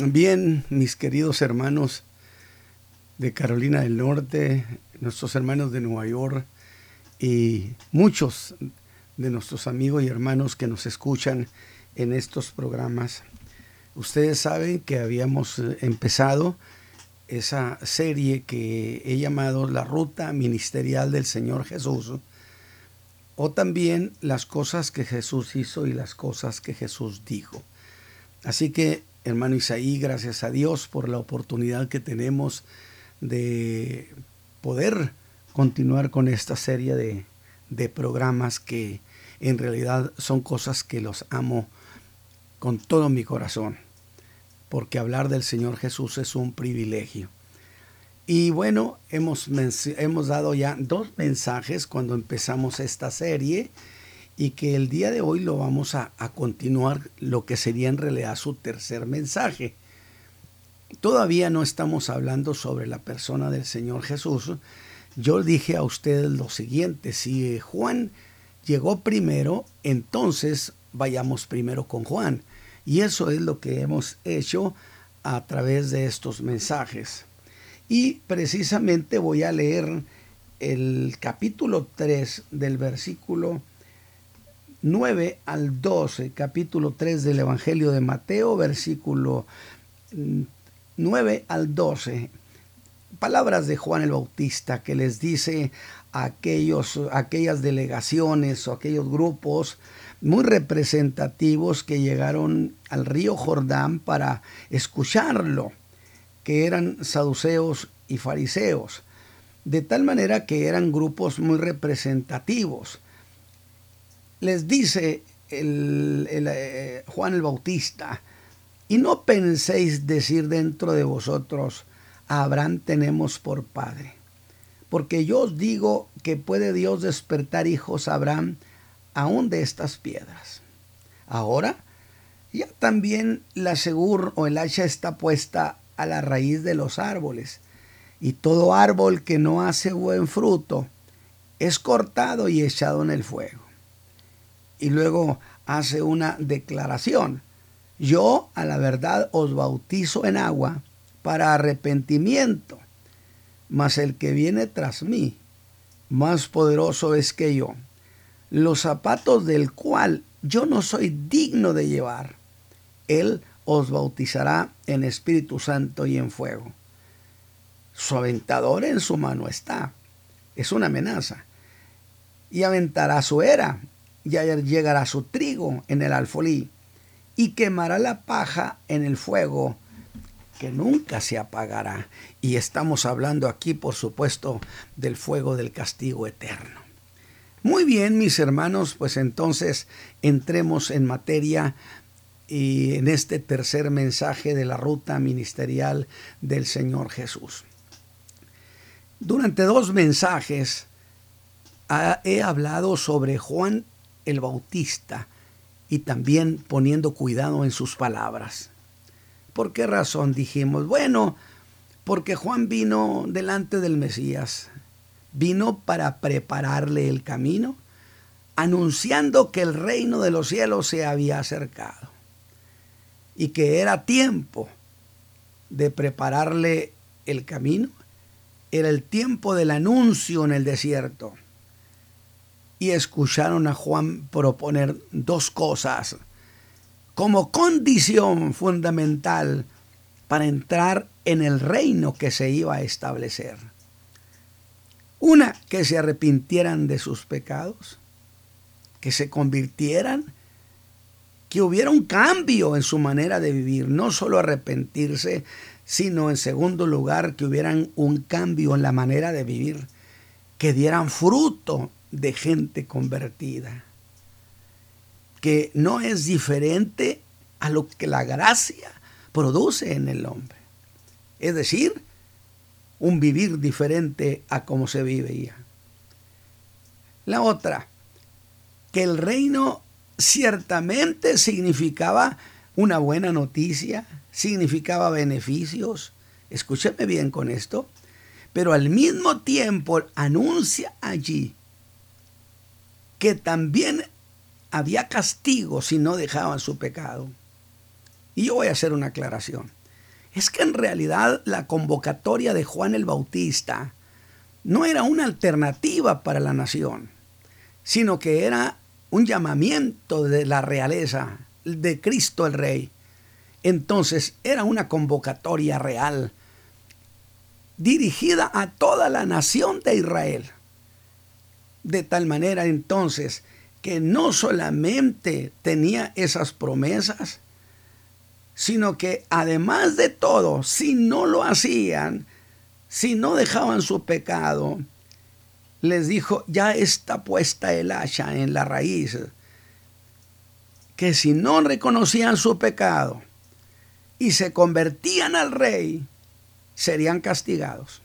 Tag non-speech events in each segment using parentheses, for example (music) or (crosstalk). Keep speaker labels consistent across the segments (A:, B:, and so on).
A: Bien, mis queridos hermanos de Carolina del Norte, nuestros hermanos de Nueva York y muchos de nuestros amigos y hermanos que nos escuchan en estos programas. Ustedes saben que habíamos empezado esa serie que he llamado La Ruta Ministerial del Señor Jesús, o también las cosas que Jesús hizo y las cosas que Jesús dijo. Así que hermano Isaí, gracias a Dios por la oportunidad que tenemos de poder continuar con esta serie de, de programas que en realidad son cosas que los amo con todo mi corazón, porque hablar del Señor Jesús es un privilegio. Y bueno, hemos, hemos dado ya dos mensajes cuando empezamos esta serie y que el día de hoy lo vamos a, continuar lo que sería en realidad su tercer mensaje. Todavía no estamos hablando sobre la persona del Señor Jesús. Yo dije a ustedes lo siguiente, si Juan llegó primero, entonces vayamos primero con Juan. Y eso es lo que hemos hecho a través de estos mensajes. Y precisamente voy a leer el capítulo 3 del versículo 9 al 12, capítulo 3 del Evangelio de Mateo, versículo 9 mm, al 12. Palabras de Juan el Bautista que les dice a aquellos, aquellas delegaciones o aquellos grupos muy representativos que llegaron al río Jordán para escucharlo, que eran saduceos y fariseos, de tal manera que eran grupos muy representativos les dice el, eh, Juan el Bautista, y no penséis decir dentro de vosotros, Abraham tenemos por padre. Porque yo os digo que puede Dios despertar hijos a Abraham aún de estas piedras. Ahora, ya también la segur o el hacha está puesta a la raíz de los árboles, y todo árbol que no hace buen fruto es cortado y echado en el fuego y luego hace una declaración. Yo a la verdad os bautizo en agua para arrepentimiento, mas el que viene tras mí, más poderoso es que yo, los zapatos del cual yo no soy digno de llevar. Él os bautizará en Espíritu Santo y en fuego. Su aventador en su mano está. Es una amenaza. Y aventará su era y llegará su trigo en el alfolí y quemará la paja en el fuego que nunca se apagará. Y estamos hablando aquí, por supuesto, del fuego del castigo eterno. Muy bien, mis hermanos, pues entonces entremos en materia y en este tercer mensaje de la ruta ministerial del Señor Jesús. Durante dos mensajes he hablado sobre Juan el Bautista y también poniendo cuidado en sus palabras. ¿Por qué razón dijimos? Bueno, porque Juan vino delante del Mesías, vino para prepararle el camino, anunciando que el reino de los cielos se había acercado y que era tiempo de prepararle el camino, era el tiempo del anuncio en el desierto y escucharon a Juan proponer dos cosas como condición fundamental para entrar en el reino que se iba a establecer. Una, que se arrepintieran de sus pecados, que se convirtieran, que hubiera un cambio en su manera de vivir, no solo arrepentirse, sino en segundo lugar que hubieran un cambio en la manera de vivir, que dieran fruto de gente convertida, que no es diferente a lo que la gracia produce en el hombre. Es decir, un vivir diferente a como se vivía. La otra, que el reino ciertamente significaba una buena noticia, significaba beneficios. Escúcheme bien con esto. Pero al mismo tiempo anuncia allí que también había castigo si no dejaban su pecado. Y yo voy a hacer una aclaración. es que en realidad la convocatoria de Juan el Bautista no era una alternativa para la nación, sino que era un llamamiento de la realeza, de Cristo el Rey. Entonces era una convocatoria real, dirigida a toda la nación de Israel. De tal manera entonces que no solamente tenía esas promesas, sino que además de todo, si no lo hacían, si no dejaban su pecado, les dijo, ya está puesta el hacha en la raíz, que si no reconocían su pecado y se convertían al rey, serían castigados.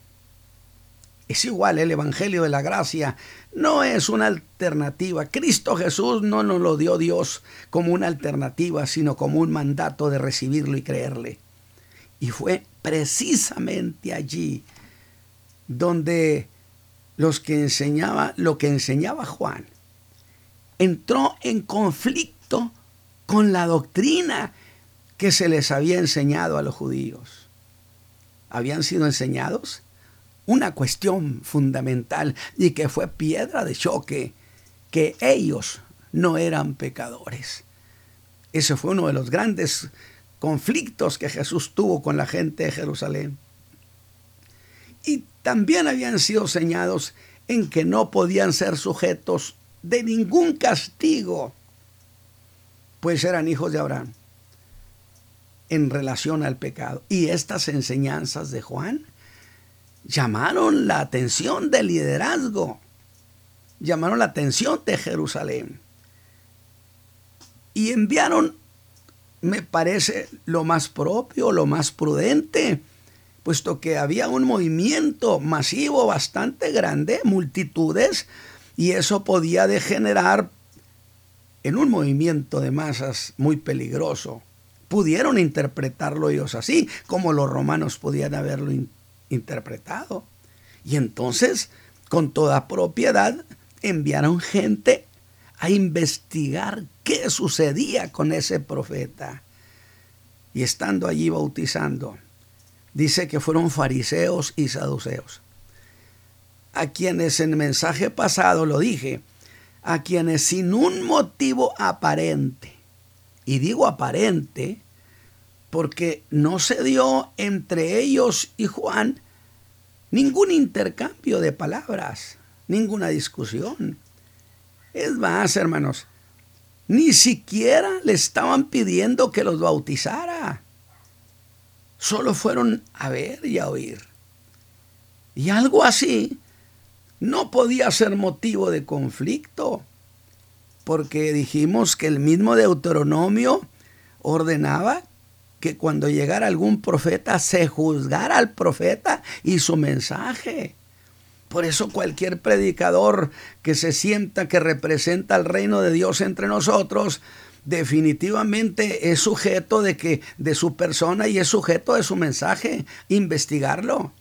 A: Es igual, el Evangelio de la Gracia no es una alternativa. Cristo Jesús no nos lo dio Dios como una alternativa, sino como un mandato de recibirlo y creerle. Y fue precisamente allí donde los que enseñaba, lo que enseñaba Juan, entró en conflicto con la doctrina que se les había enseñado a los judíos. Habían sido enseñados una cuestión fundamental y que fue piedra de choque, que ellos no eran pecadores. Ese fue uno de los grandes conflictos que Jesús tuvo con la gente de Jerusalén. Y también habían sido señados en que no podían ser sujetos de ningún castigo, pues eran hijos de Abraham en relación al pecado. Y estas enseñanzas de Juan llamaron la atención del liderazgo, llamaron la atención de Jerusalén. Y enviaron, me parece, lo más propio, lo más prudente, puesto que había un movimiento masivo bastante grande, multitudes, y eso podía degenerar en un movimiento de masas muy peligroso. Pudieron interpretarlo ellos así, como los romanos podían haberlo interpretado interpretado. Y entonces, con toda propiedad, enviaron gente a investigar qué sucedía con ese profeta. Y estando allí bautizando, dice que fueron fariseos y saduceos, a quienes en el mensaje pasado lo dije, a quienes sin un motivo aparente, y digo aparente, porque no se dio entre ellos y Juan ningún intercambio de palabras, ninguna discusión. Es más, hermanos, ni siquiera le estaban pidiendo que los bautizara. Solo fueron a ver y a oír. Y algo así no podía ser motivo de conflicto, porque dijimos que el mismo Deuteronomio ordenaba que cuando llegara algún profeta se juzgara al profeta y su mensaje. Por eso cualquier predicador que se sienta que representa el reino de Dios entre nosotros, definitivamente es sujeto de que de su persona y es sujeto de su mensaje, investigarlo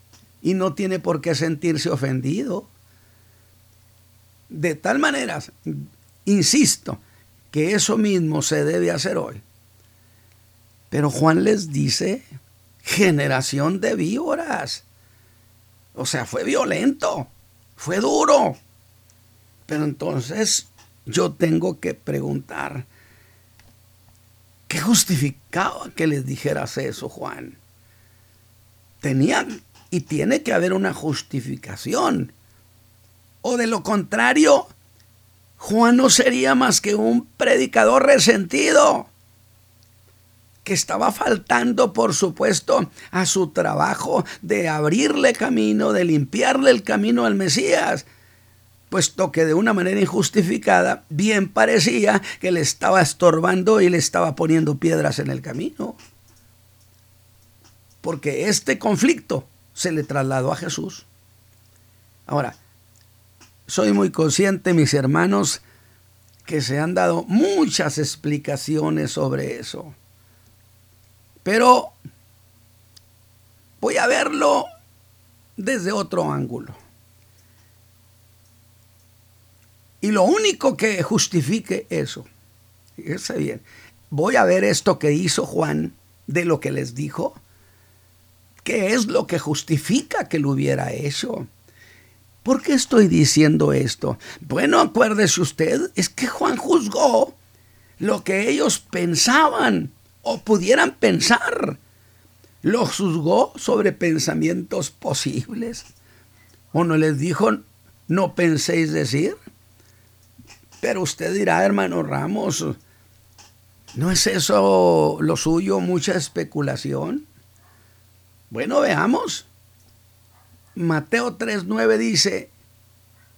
A: y no tiene por qué sentirse ofendido. De tal manera, insisto, que eso mismo se debe hacer hoy. Pero Juan les dice, generación de víboras. O sea, fue violento, fue duro. Pero entonces yo tengo que preguntar, ¿qué justificaba que les dijeras eso, Juan? Tenía y tiene que haber una justificación. O de lo contrario, Juan no sería más que un predicador resentido que estaba faltando, por supuesto, a su trabajo de abrirle camino, de limpiarle el camino al Mesías, puesto que de una manera injustificada bien parecía que le estaba estorbando y le estaba poniendo piedras en el camino. Porque este conflicto se le trasladó a Jesús. Ahora, soy muy consciente, mis hermanos, que se han dado muchas explicaciones sobre eso. Pero voy a verlo desde otro ángulo. Y lo único que justifique eso, fíjense bien, voy a ver esto que hizo Juan de lo que les dijo, ¿Qué es lo que justifica que lo hubiera hecho? ¿Por qué estoy diciendo esto? Bueno, acuérdese usted, es que Juan juzgó lo que ellos pensaban o pudieran pensar. Lo juzgó sobre pensamientos posibles. ¿O no les dijo, no penséis decir? Pero usted dirá, hermano Ramos, ¿no es eso lo suyo, mucha especulación? Bueno, veamos. Mateo 3.9 dice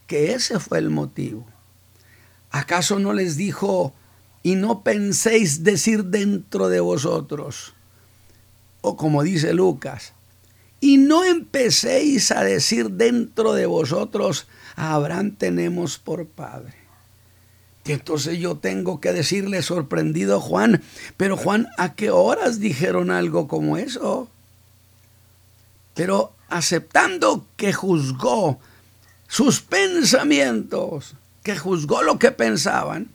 A: que ese fue el motivo. ¿Acaso no les dijo, y no penséis decir dentro de vosotros? O como dice Lucas, y no empecéis a decir dentro de vosotros, a Abraham tenemos por padre. Que entonces yo tengo que decirle sorprendido Juan, pero Juan, ¿a qué horas dijeron algo como eso? Pero aceptando que juzgó sus pensamientos, que juzgó lo que pensaban,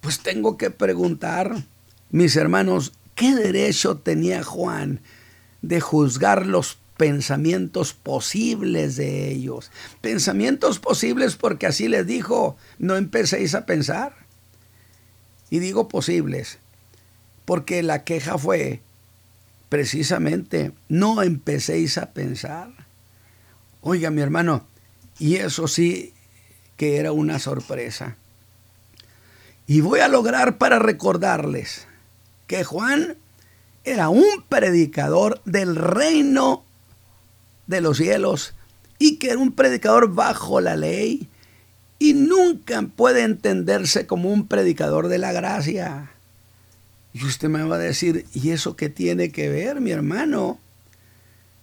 A: pues tengo que preguntar, mis hermanos, ¿qué derecho tenía Juan de juzgar los pensamientos posibles de ellos? Pensamientos posibles porque así les dijo, no empecéis a pensar. Y digo posibles, porque la queja fue, precisamente no empecéis a pensar. Oiga, mi hermano, y eso sí que era una sorpresa. Y voy a lograr para recordarles que Juan era un predicador del reino de los cielos y que era un predicador bajo la ley y nunca puede entenderse como un predicador de la gracia. Y usted me va a decir, ¿y eso qué tiene que ver, mi hermano?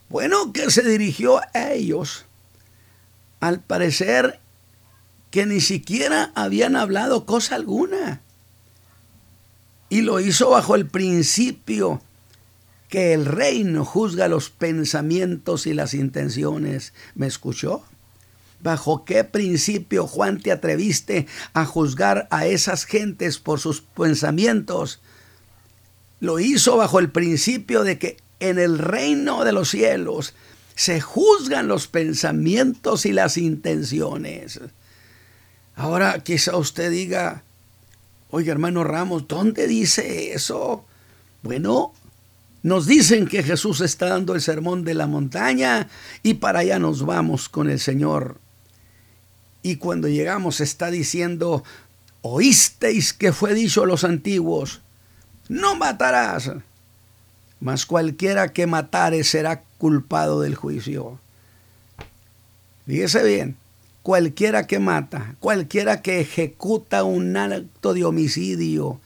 A: Bueno, que se dirigió a ellos. Al parecer que ni siquiera habían hablado cosa alguna. Y lo hizo bajo el principio que el reino juzga los pensamientos y las intenciones. ¿Me escuchó? ¿Bajo qué principio, Juan, te atreviste a juzgar a esas gentes por sus pensamientos lo hizo bajo el principio de que en el reino de los cielos se juzgan los pensamientos y las intenciones. Ahora quizá usted diga, oye hermano Ramos, ¿dónde dice eso? Bueno, nos dicen que Jesús está dando el sermón de la montaña y para allá nos vamos con el Señor. Y cuando llegamos está diciendo, oísteis que fue dicho a los antiguos, no matarás. Mas cualquiera que matare será culpado del juicio. Fíjese bien, cualquiera que mata, cualquiera que ejecuta un acto de homicidio,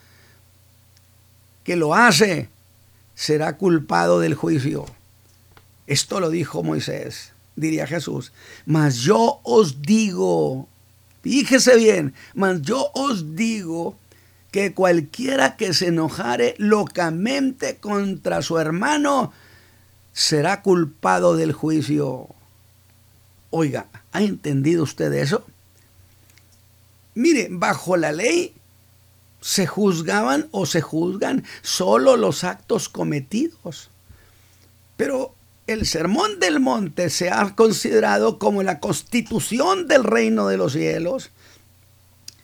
A: que lo hace, será culpado del juicio. Esto lo dijo Moisés, diría Jesús. Mas yo os digo, fíjese bien, mas yo os digo que cualquiera que se enojare locamente contra su hermano será culpado del juicio. Oiga, ¿ha entendido usted eso? Mire, bajo la ley se juzgaban o se juzgan solo los actos cometidos. Pero el sermón del monte se ha considerado como la constitución del reino de los cielos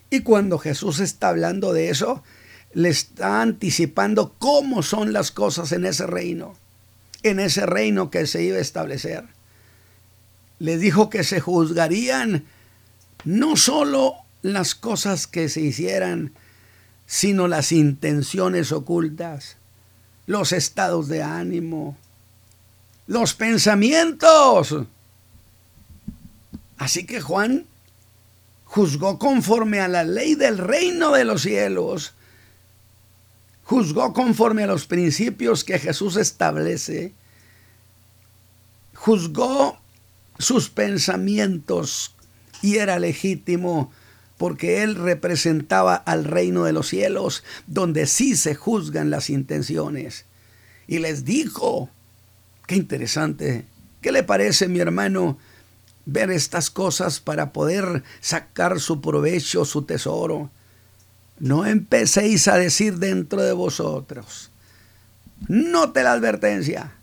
A: y cuando Jesús está hablando de eso, le está anticipando cómo son las cosas en ese reino, en ese reino que se iba a establecer. Le dijo que se juzgarían no solo las cosas que se hicieran, sino las intenciones ocultas, los estados de ánimo, los pensamientos. Así que Juan juzgó conforme a la ley del reino de los cielos, juzgó conforme a los principios que Jesús establece, juzgó sus pensamientos y era legítimo porque él representaba al reino de los cielos, donde sí se juzgan las intenciones. Y les dijo, qué interesante, ¿qué le parece mi hermano? ver estas cosas para poder sacar su provecho, su tesoro. No empecéis a decir dentro de vosotros. Note la advertencia.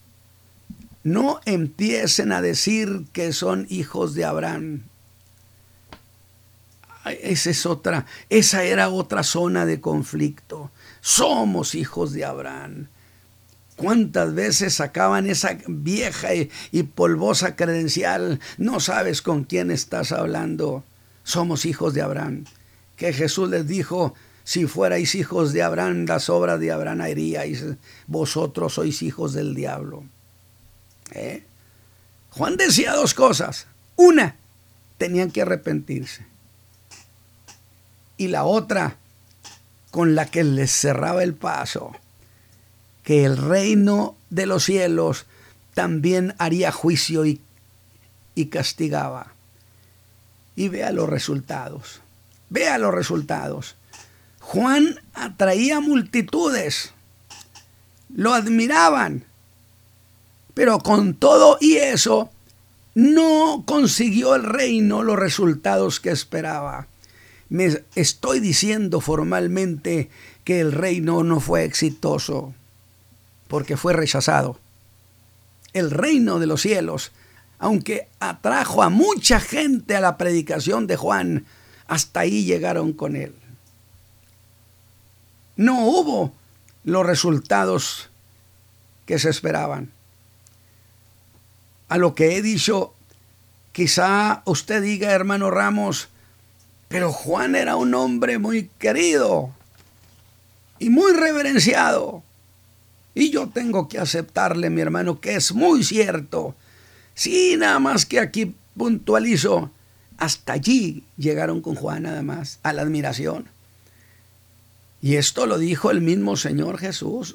A: No empiecen a decir que son hijos de Abraham. Esa es otra, esa era otra zona de conflicto. Somos hijos de Abraham. ¿Cuántas veces sacaban esa vieja y, polvosa credencial? No sabes con quién estás hablando. Somos hijos de Abraham. Que Jesús les dijo, si fuerais hijos de Abraham, las obras de Abraham haríais. Vosotros sois hijos del diablo. ¿Eh? Juan decía dos cosas. Una, tenían que arrepentirse. Y la otra, con la que les cerraba el paso, que el reino de los cielos también haría juicio y, y castigaba. Y vea los resultados. Vea los resultados. Juan atraía multitudes, lo admiraban, pero con todo y eso no consiguió el reino los resultados que esperaba. Me estoy diciendo formalmente que el reino no fue exitoso porque fue rechazado. El reino de los cielos, aunque atrajo a mucha gente a la predicación de Juan, hasta ahí llegaron con él no hubo los resultados que se esperaban. A lo que he dicho, quizá usted diga, hermano Ramos, pero Juan era un hombre muy querido y muy reverenciado. Y yo tengo que aceptarle, mi hermano, que es muy cierto. Sí, nada más que aquí puntualizo, hasta allí llegaron con Juan nada más, a la admiración. Y esto lo dijo el mismo Señor Jesús,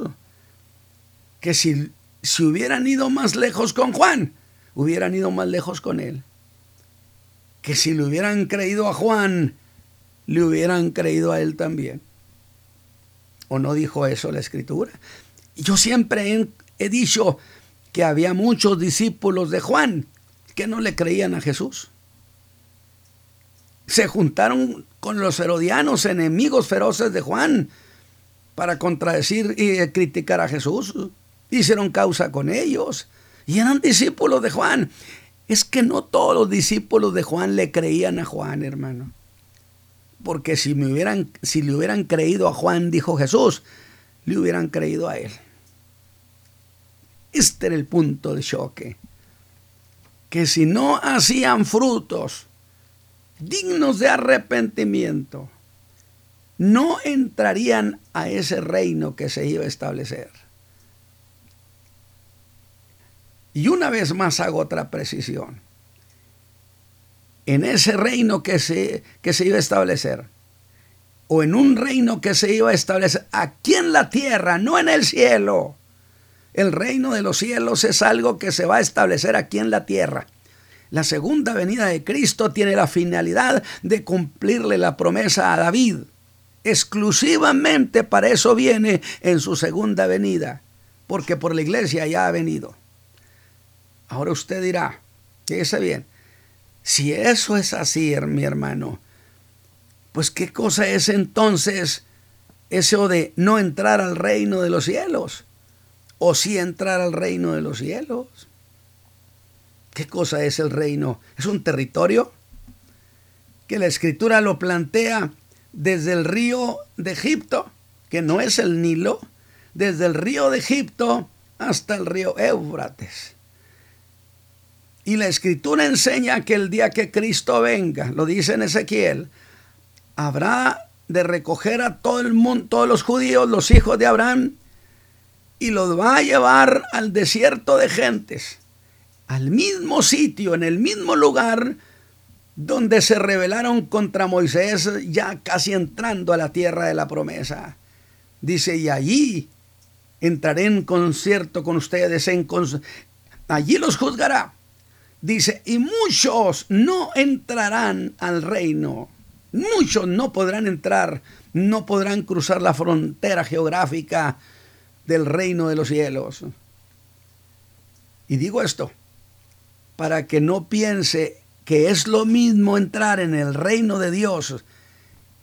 A: que si, si hubieran ido más lejos con Juan, hubieran ido más lejos con él. Que si le hubieran creído a Juan, le hubieran creído a él también. ¿O no dijo eso la escritura? Yo siempre he, he dicho que había muchos discípulos de Juan que no le creían a Jesús. Se juntaron con los herodianos, enemigos feroces de Juan, para contradecir y criticar a Jesús. Hicieron causa con ellos y eran discípulos de Juan. Es que no todos los discípulos de Juan le creían a Juan, hermano. Porque si, me hubieran, le hubieran creído a Juan, dijo Jesús, le hubieran creído a él. Este era el punto de choque. Que si no hacían frutos, dignos de arrepentimiento, no entrarían a ese reino que se iba a establecer. Y una vez más hago otra precisión. En ese reino que se, que se iba a establecer, o en un reino que se iba a establecer aquí en la tierra, no en el cielo. El reino de los cielos es algo que se va a establecer aquí en la tierra. La segunda venida de Cristo tiene la finalidad de cumplirle la promesa a David. Exclusivamente para eso viene en su segunda venida, porque por la iglesia ya ha venido. Ahora usted dirá, fíjese bien, si eso es así, mi hermano, pues qué cosa es entonces eso de no entrar al reino de los cielos, o sí entrar al reino de los cielos. ¿Qué cosa es el reino? ¿Es un territorio? Que la escritura lo plantea desde el río de Egipto, que no es el Nilo, desde el río de Egipto hasta el río Éufrates. Y la escritura enseña que el día que Cristo venga, lo dice en Ezequiel, habrá de recoger a todo el mundo, todos los judíos, los hijos de Abraham, y los va a llevar al desierto de gentes al mismo sitio, en el mismo lugar donde se rebelaron contra Moisés, ya casi entrando a la tierra de la promesa. Dice, y allí entraré en concierto con ustedes, allí los juzgará. Dice, y muchos no entrarán al reino, muchos no podrán entrar, no podrán cruzar la frontera geográfica del reino de los cielos. Y digo esto, para que no piense que es lo mismo entrar en el reino de Dios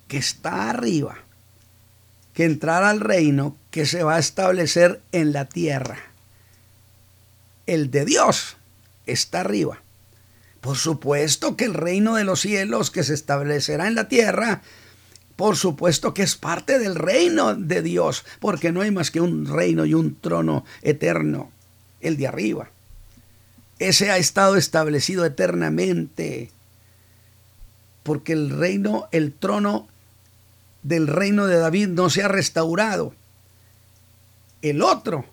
A: que está arriba, que entrar al reino que se va a establecer en la tierra. el de Dios está arriba. Por supuesto que el reino de los cielos que se establecerá en la tierra, por supuesto que es parte del reino de Dios, porque no hay más que un reino y un trono eterno, el de arriba. Ese ha estado establecido eternamente, porque el reino, el trono del reino de David no se ha restaurado. El otro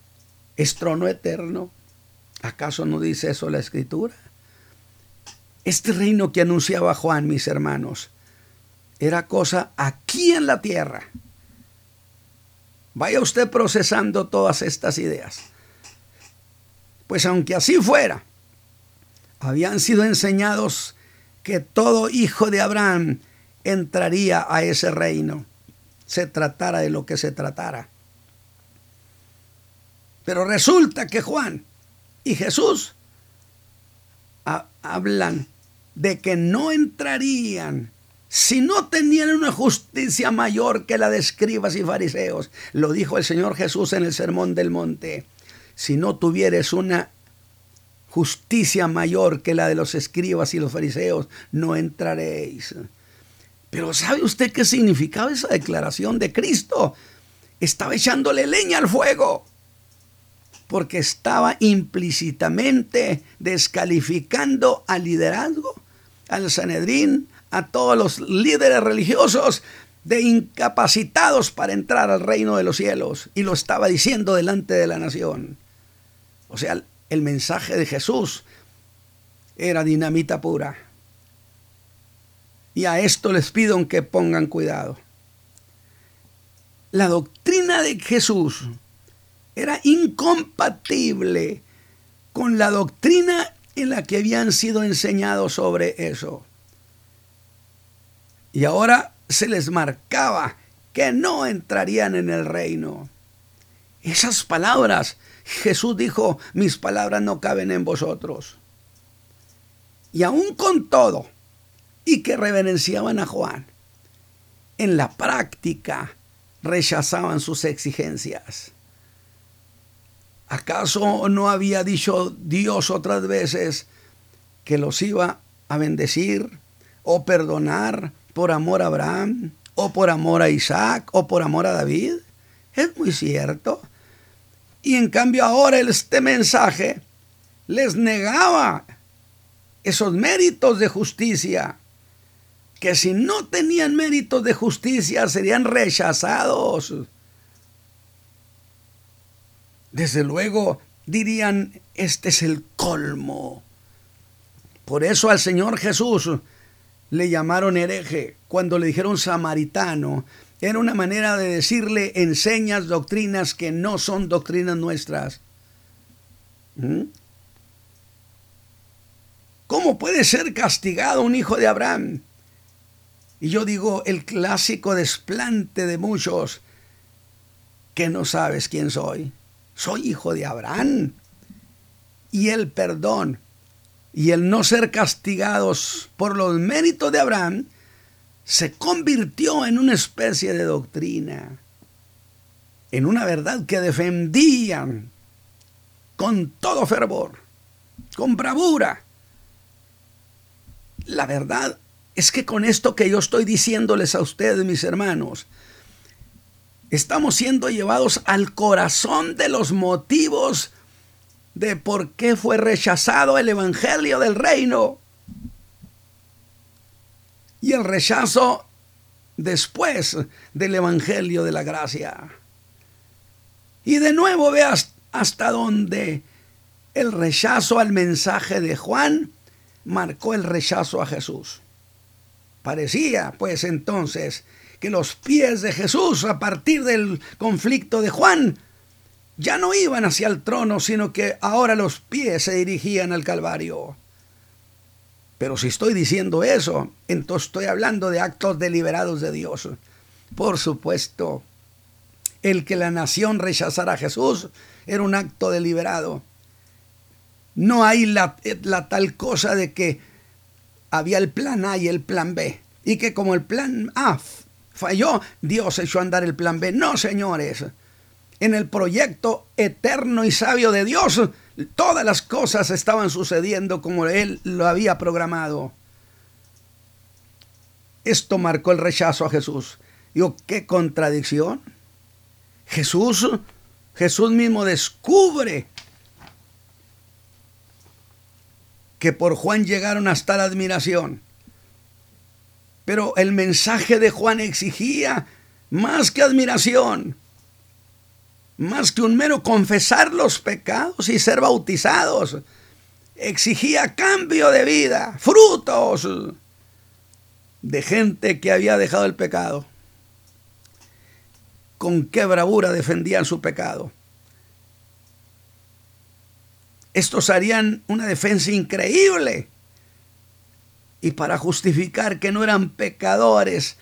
A: es trono eterno. ¿Acaso no dice eso la escritura? Este reino que anunciaba Juan, mis hermanos, era cosa aquí en la tierra. Vaya usted procesando todas estas ideas. Pues aunque así fuera, habían sido enseñados que todo hijo de Abraham entraría a ese reino, se tratara de lo que se tratara. Pero resulta que Juan y Jesús hablan de que no entrarían si no tenían una justicia mayor que la de escribas y fariseos. Lo dijo el Señor Jesús en el Sermón del Monte. Si no tuvieres una justicia mayor que la de los escribas y los fariseos, no entraréis. Pero ¿sabe usted qué significaba esa declaración de Cristo? Estaba echándole leña al fuego porque estaba implícitamente descalificando al liderazgo, al Sanedrín, a todos los líderes religiosos de incapacitados para entrar al reino de los cielos. Y lo estaba diciendo delante de la nación. O sea, el mensaje de Jesús era dinamita pura. Y a esto les pido que pongan cuidado. La doctrina de Jesús era incompatible con la doctrina en la que habían sido enseñados sobre eso. Y ahora se les marcaba que no entrarían en el reino. Esas palabras, Jesús dijo, mis palabras no caben en vosotros. Y aún con todo, y que reverenciaban a Juan, en la práctica rechazaban sus exigencias. ¿Acaso no había dicho Dios otras veces que los iba a bendecir o perdonar por amor a Abraham o por amor a Isaac o por amor a David? Es muy cierto. Y en cambio ahora este mensaje les negaba esos méritos de justicia, que si no tenían méritos de justicia serían rechazados desde luego dirían, este es el colmo. Por eso al Señor Jesús le llamaron hereje. Cuando le dijeron samaritano, era una manera de decirle enseñas doctrinas que no son doctrinas nuestras. ¿Mm? ¿Cómo puede ser castigado un hijo de Abraham? Y yo digo, el clásico desplante de muchos, que no sabes quién soy soy hijo de Abraham. Y el perdón y el no ser castigados por los méritos de Abraham se convirtió en una especie de doctrina, en una verdad que defendían con todo fervor, con bravura. La verdad es que con esto que yo estoy diciéndoles a ustedes, mis hermanos, estamos siendo llevados al corazón de los motivos de por qué fue rechazado el Evangelio del Reino. Y el rechazo después del Evangelio de la Gracia. Y de nuevo veas hasta dónde el rechazo al mensaje de Juan marcó el rechazo a Jesús. Parecía, pues entonces, que los pies de Jesús a partir del conflicto de Juan ya no iban hacia el trono, sino que ahora los pies se dirigían al Calvario. Pero si estoy diciendo eso, entonces estoy hablando de actos deliberados de Dios. Por supuesto, el que la nación rechazara a Jesús era un acto deliberado. No hay la, tal cosa de que había el plan A y el plan B. Y que como el plan A falló, Dios echó a andar el plan B. No, señores. En el proyecto eterno y sabio de Dios, todas las cosas estaban sucediendo como él lo había programado. Esto marcó el rechazo a Jesús. Digo, qué contradicción. Jesús, Jesús mismo descubre que por Juan llegaron hasta la admiración. Pero el mensaje de Juan exigía más que admiración, más que un mero confesar los pecados y ser bautizados. Exigía cambio de vida, frutos de gente que había dejado el pecado. Con qué bravura defendían su pecado. Estos harían una defensa increíble. Y para justificar que no eran pecadores,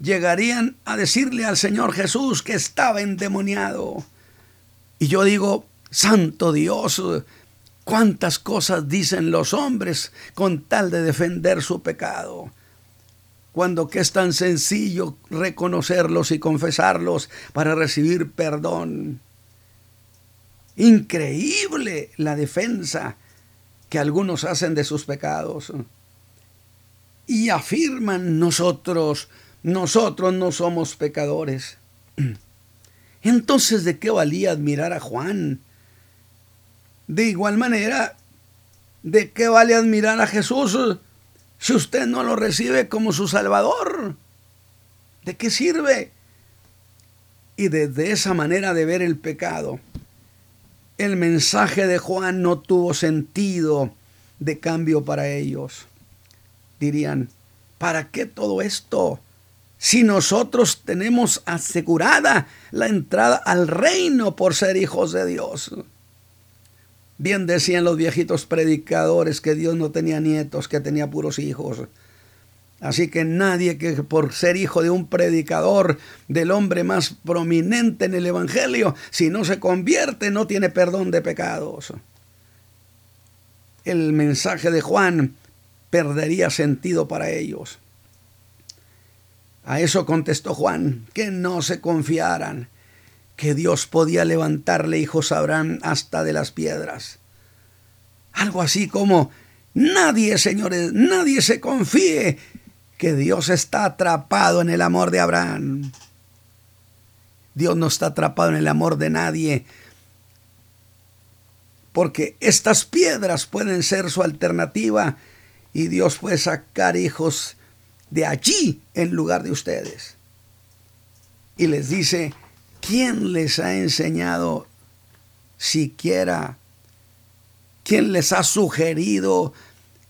A: llegarían a decirle al Señor Jesús que estaba endemoniado. Y yo digo, Santo Dios, cuántas cosas dicen los hombres con tal de defender su pecado cuando que es tan sencillo reconocerlos y confesarlos para recibir perdón. Increíble la defensa que algunos hacen de sus pecados. Y afirman nosotros, nosotros no somos pecadores. (clears throat) Entonces, ¿de qué valía admirar a Juan? De igual manera, ¿de qué vale admirar a Jesús si usted no lo recibe como su Salvador? ¿De qué sirve? Y desde esa manera de ver el pecado, el mensaje de Juan no tuvo sentido de cambio para ellos. Dirían, ¿para qué todo esto? Si nosotros tenemos asegurada la entrada al reino por ser hijos de Dios. Bien decían los viejitos predicadores que Dios no tenía nietos, que tenía puros hijos. Así que nadie que por ser hijo de un predicador, del hombre más prominente en el Evangelio, si no se convierte, no tiene perdón de pecados. El mensaje de Juan perdería sentido para ellos. A eso contestó Juan, que no se confiaran, que Dios podía levantarle hijos a Abraham hasta de las piedras. Algo así como, nadie, señores, nadie se confíe que Dios está atrapado en el amor de Abraham. Dios no está atrapado en el amor de nadie, porque estas piedras pueden ser su alternativa y Dios puede sacar hijos de allí en lugar de ustedes. Y les dice, ¿Quién les ha enseñado siquiera? ¿Quién les ha sugerido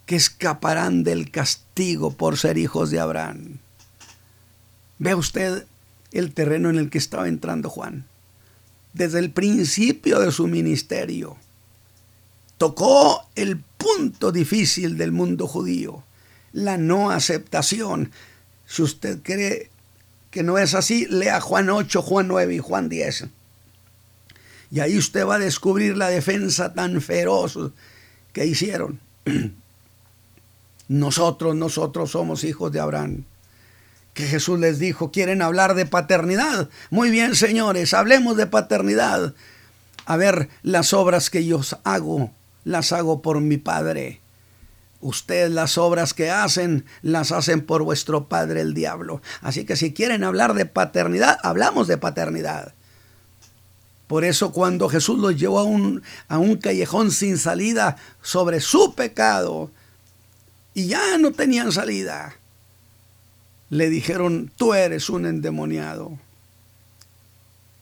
A: que escaparán del castigo por ser hijos de Abraham? Ve usted el terreno en el que estaba entrando Juan. Desde el principio de su ministerio, tocó el punto difícil del mundo judío, la no aceptación. Si usted cree que no es así, lea Juan 8, Juan 9 y Juan 10. Y ahí usted va a descubrir la defensa tan feroz que hicieron. (clears throat) Nosotros, nosotros somos hijos de Abraham. Que Jesús les dijo, ¿quieren hablar de paternidad? Muy bien, señores, hablemos de paternidad. A ver, las obras que yo hago, las hago por mi Padre. Ustedes las obras que hacen, las hacen por vuestro padre el diablo. Así que si quieren hablar de paternidad, hablamos de paternidad. Por eso cuando Jesús los llevó a un, a un callejón sin salida sobre su pecado y ya no tenían salida, le dijeron, tú eres un endemoniado.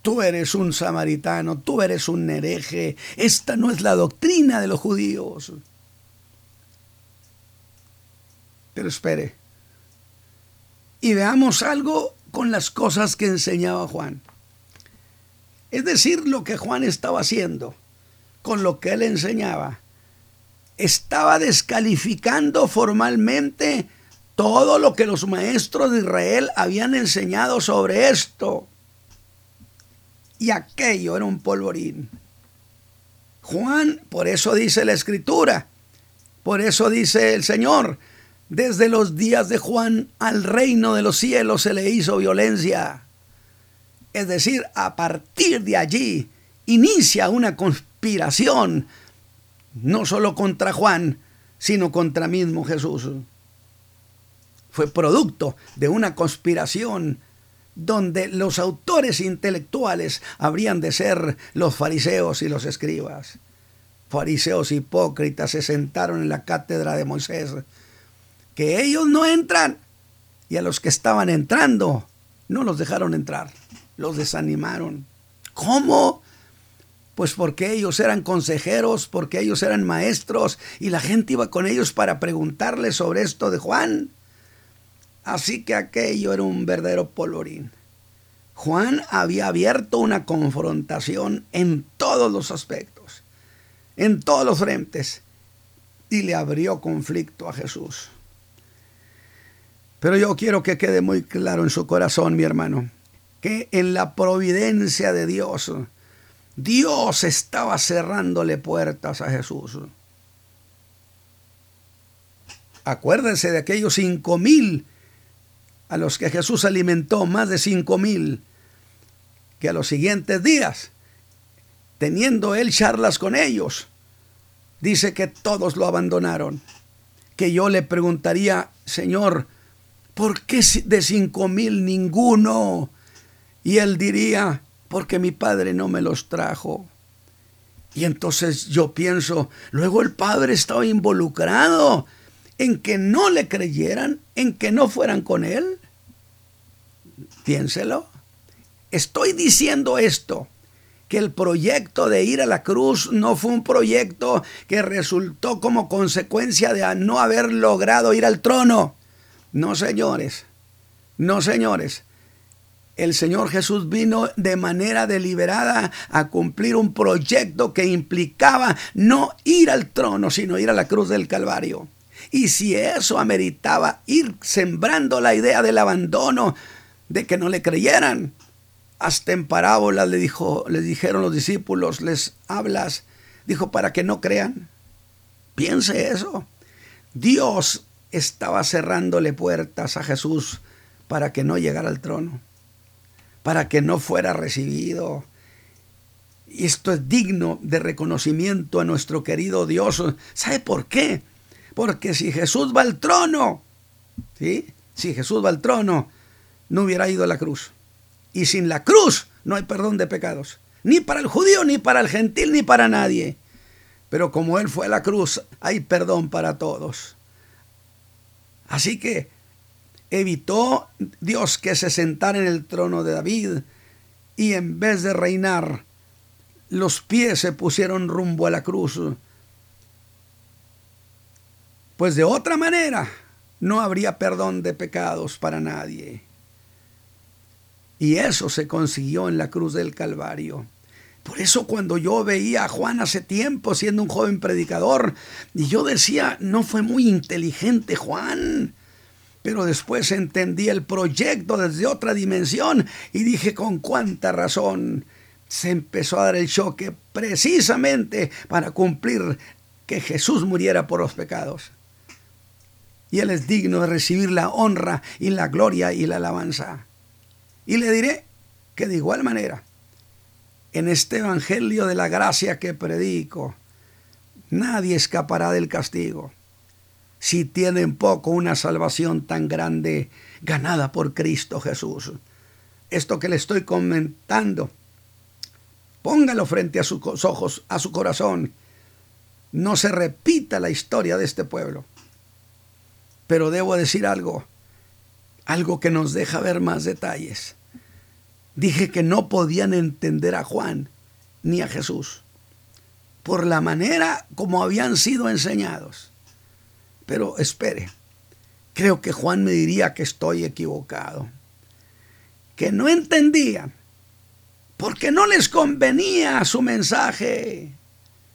A: Tú eres un samaritano, tú eres un hereje. Esta no es la doctrina de los judíos. Pero espere. Y veamos algo con las cosas que enseñaba Juan. Es decir, lo que Juan estaba haciendo con lo que él enseñaba. Estaba descalificando formalmente todo lo que los maestros de Israel habían enseñado sobre esto. Y aquello era un polvorín. Juan, por eso dice la escritura, por eso dice el Señor, desde los días de Juan al reino de los cielos se le hizo violencia. Es decir, a partir de allí inicia una conspiración no solo contra Juan, sino contra mismo Jesús. Fue producto de una conspiración donde los autores intelectuales habrían de ser los fariseos y los escribas. Fariseos hipócritas se sentaron en la cátedra de Moisés, que ellos no entran, y a los que estaban entrando no los dejaron entrar, los desanimaron. ¿Cómo? Pues porque ellos eran consejeros, porque ellos eran maestros y la gente iba con ellos para preguntarles sobre esto de Juan. Así que aquello era un verdadero polvorín. Juan había abierto una confrontación en todos los aspectos, en todos los frentes, y le abrió conflicto a Jesús. Pero yo quiero que quede muy claro en su corazón, mi hermano, que en la providencia de Dios, Dios estaba cerrándole puertas a Jesús. Acuérdense de aquellos cinco mil a los que Jesús alimentó, más de cinco mil, que a los siguientes días, teniendo él charlas con ellos, dice que todos lo abandonaron. Que yo le preguntaría, Señor, ¿por qué de cinco mil ninguno? Y él diría, porque mi padre no me los trajo. Y entonces yo pienso, luego el padre estaba involucrado en que no le creyeran, en que no fueran con él. Piénselo. Estoy diciendo esto, que el proyecto de ir a la cruz no fue un proyecto que resultó como consecuencia de no haber logrado ir al trono. No, señores. No, señores el Señor Jesús vino de manera deliberada a cumplir un proyecto que implicaba no ir al trono, sino ir a la cruz del Calvario. Y si eso ameritaba ir sembrando la idea del abandono, de que no le creyeran, hasta en parábolas le dijo, les dijeron los discípulos, les hablas, dijo para que no crean. Piense eso. Dios estaba cerrándole puertas a Jesús para que no llegara al trono para que no fuera recibido. Y esto es digno de reconocimiento a nuestro querido Dios. ¿Sabe por qué? Porque si Jesús va al trono, ¿sí? Si Jesús va al trono, no hubiera ido a la cruz. Y sin la cruz no hay perdón de pecados. Ni para el judío, ni para el gentil, ni para nadie. Pero como Él fue a la cruz, hay perdón para todos. Así que evitó Dios que se sentara en el trono de David y en vez de reinar, los pies se pusieron rumbo a la cruz. Pues de otra manera no habría perdón de pecados para nadie. Y eso se consiguió en la cruz del Calvario. Por eso cuando yo veía a Juan hace tiempo siendo un joven predicador, y yo decía, no fue muy inteligente Juan pero después entendí el proyecto desde otra dimensión y dije con cuánta razón se empezó a dar el choque precisamente para cumplir que Jesús muriera por los pecados. Y Él es digno de recibir la honra y la gloria y la alabanza. Y le diré que de igual manera, en este Evangelio de la gracia que predico, nadie escapará del castigo si tienen poco una salvación tan grande ganada por Cristo Jesús. Esto que le estoy comentando, póngalo frente a sus ojos, a su corazón. No se repita la historia de este pueblo. Pero debo decir algo, algo que nos deja ver más detalles. Dije que no podían entender a Juan ni a Jesús por la manera como habían sido enseñados. Pero espere, creo que Juan me diría que estoy equivocado. Que no entendían, porque no les convenía su mensaje.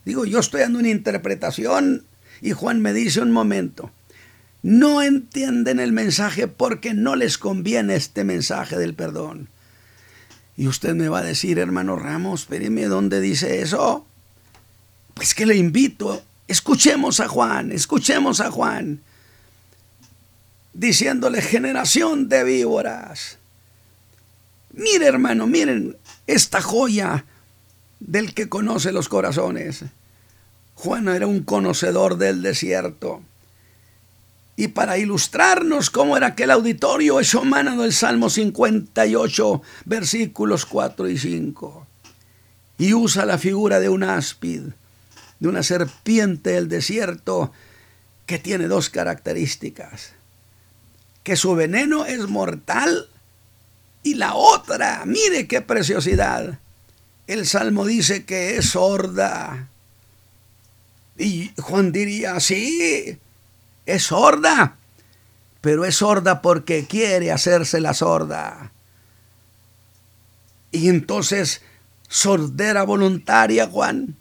A: Digo, yo estoy dando una interpretación y Juan me dice un momento, no entienden el mensaje porque no les conviene este mensaje del perdón. Y usted me va a decir, hermano Ramos, espéreme, ¿dónde dice eso? Pues que le invito Escuchemos a Juan, escuchemos a Juan, diciéndole generación de víboras. Mire hermano, miren esta joya del que conoce los corazones. Juan era un conocedor del desierto. Y para ilustrarnos cómo era aquel auditorio, es mano del Salmo 58, versículos 4 y 5. Y usa la figura de un áspid, de una serpiente del desierto, que tiene dos características. Que su veneno es mortal y la otra, mire qué preciosidad. El Salmo dice que es sorda. Y Juan diría, sí, es sorda, pero es sorda porque quiere hacerse la sorda. Y entonces, sordera voluntaria, Juan,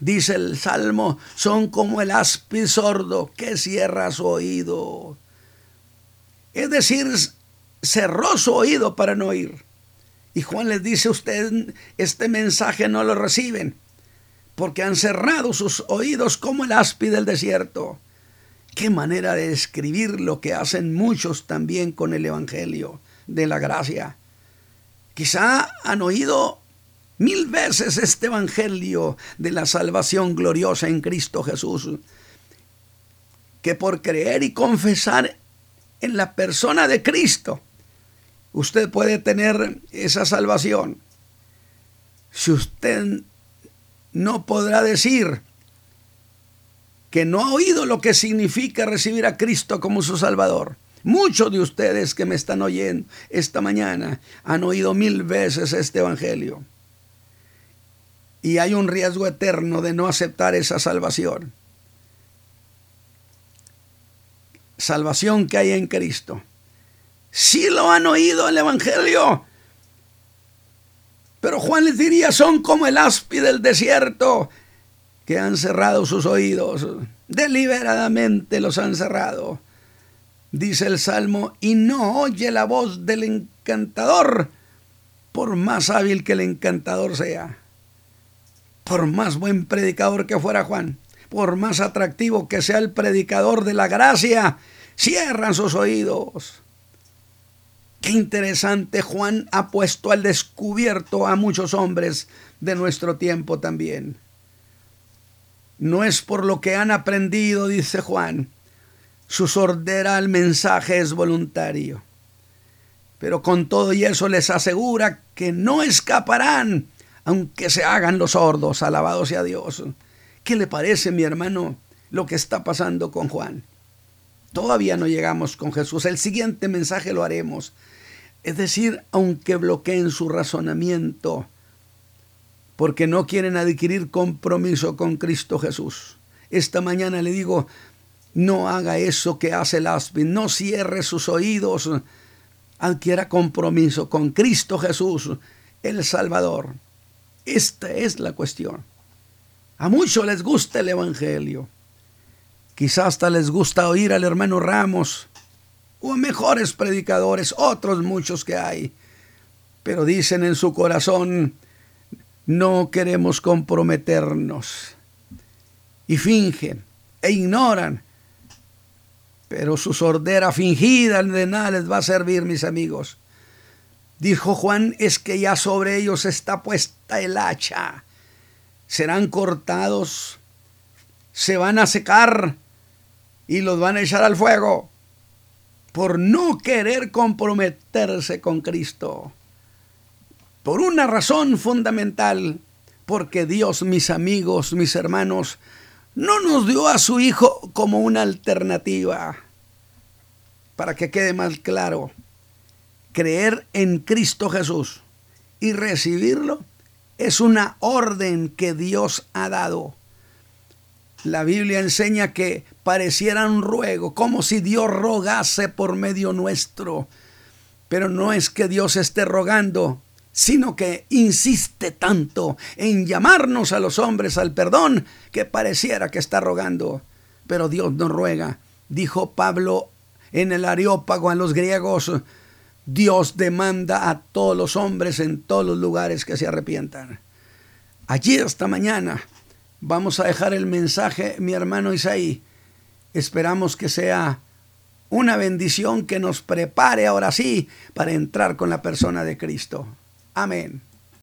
A: dice el Salmo, son como el áspid sordo que cierra su oído. Es decir, cerró su oído para no oír. Y Juan les dice, usted este mensaje no lo reciben, porque han cerrado sus oídos como el áspid del desierto. Qué manera de describir lo que hacen muchos también con el Evangelio de la gracia. Quizá han oído mil veces este Evangelio de la salvación gloriosa en Cristo Jesús, que por creer y confesar en la persona de Cristo, usted puede tener esa salvación. Si usted no podrá decir que no ha oído lo que significa recibir a Cristo como su Salvador. Muchos de ustedes que me están oyendo esta mañana han oído mil veces este Evangelio. Y hay un riesgo eterno de no aceptar esa salvación. Salvación que hay en Cristo sí lo han oído el Evangelio. Pero Juan les diría, son como el áspid del desierto, que han cerrado sus oídos, deliberadamente los han cerrado. Dice el Salmo, y no oye la voz del encantador, por más hábil que el encantador sea, por más buen predicador que fuera Juan, por más atractivo que sea el predicador de la gracia, cierran sus oídos. Qué interesante, Juan ha puesto al descubierto a muchos hombres de nuestro tiempo también. No es por lo que han aprendido, dice Juan. Su sordera al mensaje es voluntario. Pero con todo y eso les asegura que no escaparán, aunque se hagan los sordos, alabado sea Dios. ¿Qué le parece, mi hermano, lo que está pasando con Juan? Todavía no llegamos con Jesús. El siguiente mensaje lo haremos. Es decir, aunque bloqueen su razonamiento, porque no quieren adquirir compromiso con Cristo Jesús. Esta mañana le digo, no haga eso que hace el áspid, no cierre sus oídos, adquiera compromiso con Cristo Jesús, el Salvador. Esta es la cuestión. A muchos les gusta el Evangelio. Quizás hasta les gusta oír al hermano Ramos o mejores predicadores, otros muchos que hay, pero dicen en su corazón, no queremos comprometernos. Y fingen e ignoran, pero su sordera fingida de nada les va a servir, mis amigos. Dijo Juan, es que ya sobre ellos está puesta el hacha. Serán cortados, se van a secar y los van a echar al fuego por no querer comprometerse con Cristo. Por una razón fundamental, porque Dios, mis amigos, mis hermanos, no nos dio a su Hijo como una alternativa. Para que quede más claro, creer en Cristo Jesús y recibirlo es una orden que Dios ha dado. La Biblia enseña que pareciera un ruego, como si Dios rogase por medio nuestro. Pero no es que Dios esté rogando, sino que insiste tanto en llamarnos a los hombres al perdón que pareciera que está rogando. Pero Dios no ruega. Dijo Pablo en el Areópago a los griegos, Dios demanda a todos los hombres en todos los lugares que se arrepientan. Allí esta mañana Vamos a dejar el mensaje, mi hermano Isaí. Esperamos que sea una bendición que nos prepare ahora sí para entrar con la persona de Cristo. Amén.